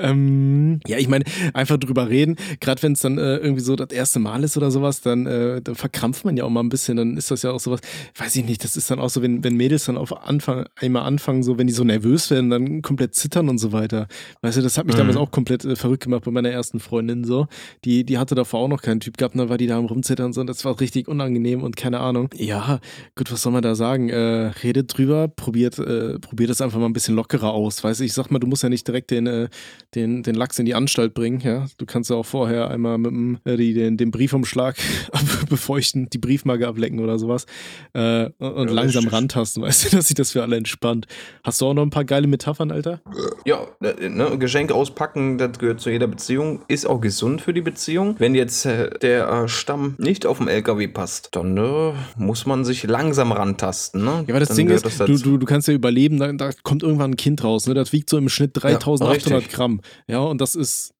ähm, ja, ich meine, einfach drüber reden. Gerade wenn es dann äh, irgendwie so das erste Mal ist oder sowas, dann, äh, dann verkrampft man ja auch mal ein bisschen. Dann ist das ja auch sowas, weiß ich nicht, das ist dann auch so, wenn, wenn Mädels dann auf Anfang, einmal anfangen, so wenn die so nervös werden, dann komplett zittern und so weiter. Weißt du, das hat mich Mhm. damals auch komplett äh, verrückt gemacht bei meiner ersten Freundin so. Die, die hatte davor auch noch keinen Typ gehabt, und dann war die da am rumzittern und so. Und das war richtig unangenehm und keine Ahnung. Ja, gut, was soll man da sagen? Äh, redet drüber, probiert, äh, probiert das einfach mal ein bisschen lockerer aus. Weißt du, ich sag mal, du musst ja nicht direkt den, äh, den, den Lachs in die Anstalt bringen, ja. Du kannst ja auch vorher einmal mit dem, äh, die, den, den Briefumschlag befeuchten, die Briefmarke ablecken oder sowas. Äh, und und Ja, langsam richtig. rantasten, weißt du, dass sich das für alle entspannt. Hast du auch noch ein paar geile Metaphern, Alter? Ja, äh, ne, Geschenk auspacken, das gehört zu jeder Beziehung, ist auch gesund für die Beziehung. Wenn jetzt äh, der äh, Stamm nicht auf dem LKW passt, dann äh, muss man sich langsam rantasten. Ne? Ja, aber das dann Ding ist, das du, du, du kannst ja überleben, da, da kommt irgendwann ein Kind raus, ne? Das wiegt so im Schnitt 3800 richtig. Gramm. Ja, und das ist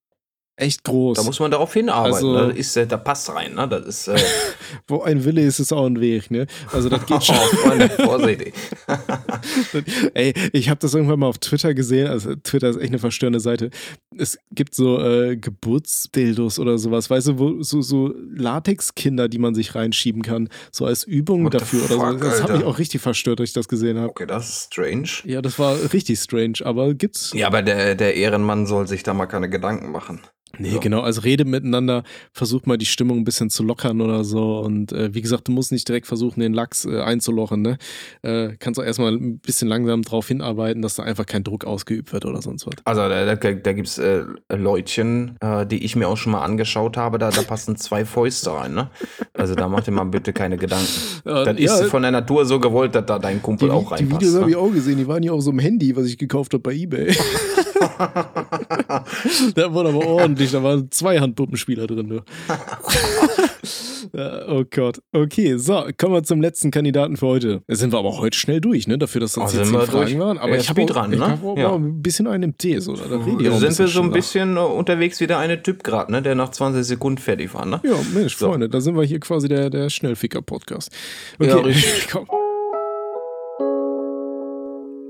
echt groß. da muss man darauf hinarbeiten. Also- ne? das ist, äh, da passt rein. Ne? Das ist. Äh, Wo ein Wille ist, ist auch ein Weg, ne? Also das geht schon. oh, Freunde, vorsichtig. Ey, ich habe das irgendwann mal auf Twitter gesehen. Also Twitter ist echt eine verstörende Seite. Es gibt so äh, Geburtsdildos oder sowas, weißt du, wo so, so Latexkinder, die man sich reinschieben kann, so als Übung What the dafür oder so. fuck, Das hat mich auch richtig verstört, als ich das gesehen habe. Okay, das ist strange. Ja, das war richtig strange, aber gibt's. Ja, aber der, der Ehrenmann soll sich da mal keine Gedanken machen. Nee, Ja. genau, also rede miteinander, versuch mal die Stimmung ein bisschen zu lockern oder so. Und äh, wie gesagt, du musst nicht direkt versuchen, den Lachs äh, einzulochen, ne? Äh, kannst auch erstmal ein bisschen langsam drauf hinarbeiten, dass da einfach kein Druck ausgeübt wird oder sonst was. Also da, da, da gibt es äh, Leutchen, äh, die ich mir auch schon mal angeschaut habe, da, da passen zwei Fäuste rein. Ne? Also da mach dir mal bitte keine Gedanken. Das ja, ist von der Natur so gewollt, dass da dein Kumpel Die, auch die reinpasst. Videos habe ich ne? auch gesehen, die waren ja auch so im Handy, was ich gekauft habe bei Ebay. da wurde aber ordentlich, da waren zwei Handpuppenspieler drin. Du. Ja, oh Gott. Okay, so, kommen wir zum letzten Kandidaten für heute. Da sind wir aber heute schnell durch, ne? Dafür, dass das Oh, jetzt zehn Fragen durch? waren. Aber Ja, ich habe Speed auch, dran, ich ne? hab auch Ja. ein bisschen einen im Tee. So, da ein Sind wir so ein schneller. bisschen äh, unterwegs wie der eine Typ gerade, ne? der nach 20 Sekunden fertig war. Ne? Ja, Mensch, So. Freunde, da sind wir hier quasi der, der Schnellficker-Podcast. Ja, Okay, richtig. komm.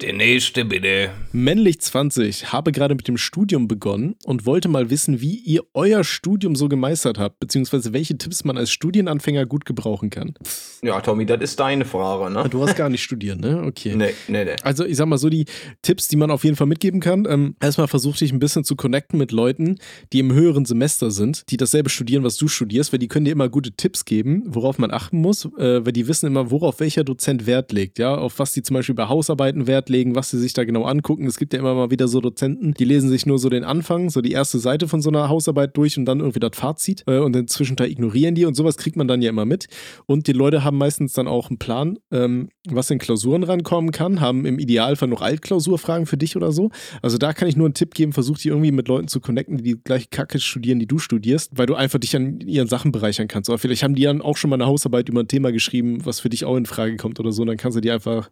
Der nächste bitte. Männlich 20, habe gerade mit dem Studium begonnen und wollte mal wissen, wie ihr euer Studium so gemeistert habt, beziehungsweise welche Tipps man als Studienanfänger gut gebrauchen kann. Ja, Tommy, das ist deine Frage, ne? Du hast gar nicht studiert, ne? Okay. Nee, nee, nee. Also ich sag mal so, die Tipps, die man auf jeden Fall mitgeben kann. Ähm, erstmal versuch dich ein bisschen zu connecten mit Leuten, die im höheren Semester sind, die dasselbe studieren, was du studierst, weil die können dir immer gute Tipps geben, worauf man achten muss, äh, weil die wissen immer, worauf welcher Dozent Wert legt, ja, auf was die zum Beispiel bei Hausarbeiten Wert legen, was sie sich da genau angucken. Es gibt ja immer mal wieder so Dozenten, die lesen sich nur so den Anfang, so die erste Seite von so einer Hausarbeit durch und dann irgendwie das Fazit äh, und dann zwischenteil ignorieren die und sowas kriegt man dann ja immer mit. Und die Leute haben meistens dann auch einen Plan, ähm, was in Klausuren rankommen kann, haben im Idealfall noch Altklausurfragen für dich oder so. Also da kann ich nur einen Tipp geben, versuch dich irgendwie mit Leuten zu connecten, die die gleiche Kacke studieren, die du studierst, weil du einfach dich an ihren Sachen bereichern kannst. Oder vielleicht haben die dann auch schon mal eine Hausarbeit über ein Thema geschrieben, was für dich auch in Frage kommt oder so. Und dann kannst du die einfach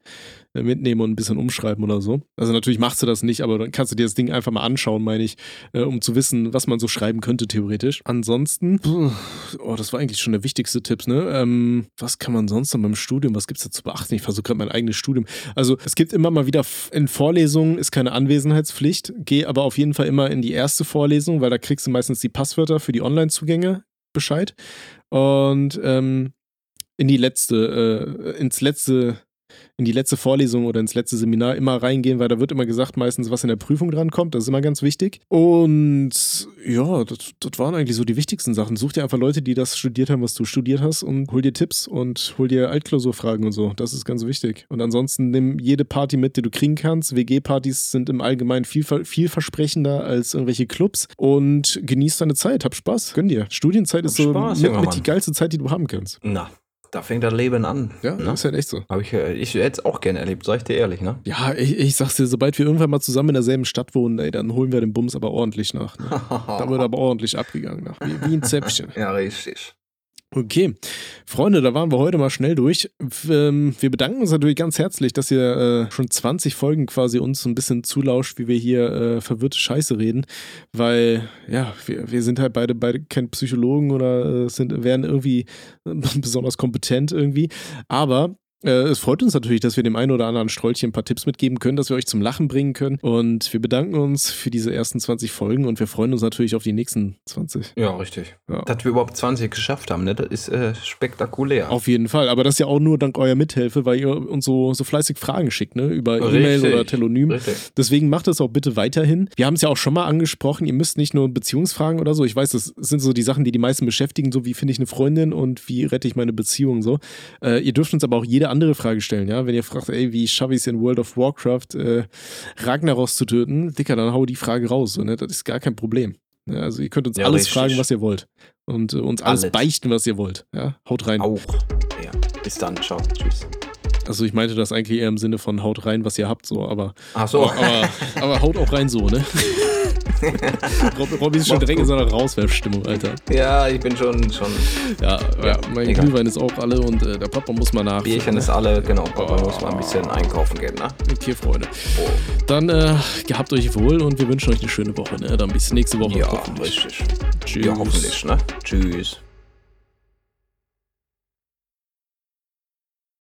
mitnehmen und ein bisschen umschreiben oder so. Also natürlich machst du das nicht, aber dann kannst du dir das Ding einfach mal anschauen, meine ich, äh, um zu wissen, was man so schreiben könnte, theoretisch. Ansonsten, oh, das war eigentlich schon der wichtigste Tipp, ne? Ähm, was kann man sonst noch beim Studium, was gibt's da zu beachten? Ich versuche gerade mein eigenes Studium. Also es gibt immer mal wieder in Vorlesungen ist keine Anwesenheitspflicht, geh aber auf jeden Fall immer in die erste Vorlesung, weil da kriegst du meistens die Passwörter für die Online-Zugänge Bescheid. Und ähm, in die letzte, äh, ins letzte in die letzte Vorlesung oder ins letzte Seminar immer reingehen, weil da wird immer gesagt, meistens, was in der Prüfung dran kommt. Das ist immer ganz wichtig. Und ja, das, das waren eigentlich so die wichtigsten Sachen. Such dir einfach Leute, die das studiert haben, was du studiert hast und hol dir Tipps und hol dir Altklausurfragen und so. Das ist ganz wichtig. Und ansonsten nimm jede Party mit, die du kriegen kannst. WG-Partys sind im Allgemeinen viel, vielversprechender als irgendwelche Clubs und genieß deine Zeit. Hab Spaß. Gönn dir. Studienzeit ist Hab so Spaß, mit, mit die geilste Zeit, die du haben kannst. Na, da fängt das Leben an. Ja, ne? ist halt echt so. Hab ich, äh, ich hätte es auch gerne erlebt, sag ich dir ehrlich, ne? Ja, ich, ich sag's dir, sobald wir irgendwann mal zusammen in derselben Stadt wohnen, ey, dann holen wir den Bums aber ordentlich nach. Ne? Da wird aber ordentlich abgegangen nach. Wie, wie ein Zäpfchen. ja, richtig. Okay, Freunde, da waren wir heute mal schnell durch. Ähm, wir bedanken uns natürlich ganz herzlich, dass ihr äh, schon 20 Folgen quasi uns ein bisschen zulauscht, wie wir hier äh, verwirrte Scheiße reden, weil ja, wir, wir sind halt beide beide kein Psychologen oder äh, sind werden irgendwie besonders kompetent irgendwie, aber es freut uns natürlich, dass wir dem einen oder anderen Strollchen ein paar Tipps mitgeben können, dass wir euch zum Lachen bringen können. Und wir bedanken uns für diese ersten 20 Folgen und wir freuen uns natürlich auf die nächsten 20. Ja, richtig. Ja. Dass wir überhaupt 20 geschafft haben, ne? das ist äh, spektakulär. Auf jeden Fall. Aber das ja auch nur dank eurer Mithilfe, weil ihr uns so, so fleißig Fragen schickt, ne? Über E-Mail oder Telonym. Richtig. Deswegen macht das auch bitte weiterhin. Wir haben es ja auch schon mal angesprochen, ihr müsst nicht nur Beziehungsfragen oder so. Ich weiß, das sind so die Sachen, die die meisten beschäftigen, so wie finde ich eine Freundin und wie rette ich meine Beziehung so. Äh, ihr dürft uns aber auch jede andere Frage stellen, ja. Wenn ihr fragt, ey, wie schaffe ich es in World of Warcraft, äh, Ragnaros zu töten, Dicker, dann hau die Frage raus. So, ne? Das ist gar kein Problem. Ja, also ihr könnt uns Ja, alles richtig. fragen, was ihr wollt. Und äh, uns alles, Alles. beichten, was ihr wollt. Ja, haut rein. Auch. Ja. Bis dann. Ciao. Tschüss. Also ich meinte das eigentlich eher im Sinne von haut rein, was ihr habt, so, aber, Ach so. aber, aber haut auch rein so, ne? Rob, Robby ist schon direkt in so einer Rauswerfstimmung, Alter. ja, ich bin schon, schon. Ja, ja mein egal. Glühwein ist auch alle und äh, der Papa muss mal nach. Bierchen ist alle, genau. Aber muss mal ein bisschen einkaufen gehen, ne? Okay, Freunde. Oh. Dann äh, gehabt euch wohl und wir wünschen euch eine schöne Woche, ne? Dann bis nächste Woche. Ja, hoffentlich. richtig. Tschüss. Ja, hoffentlich, ne? Tschüss.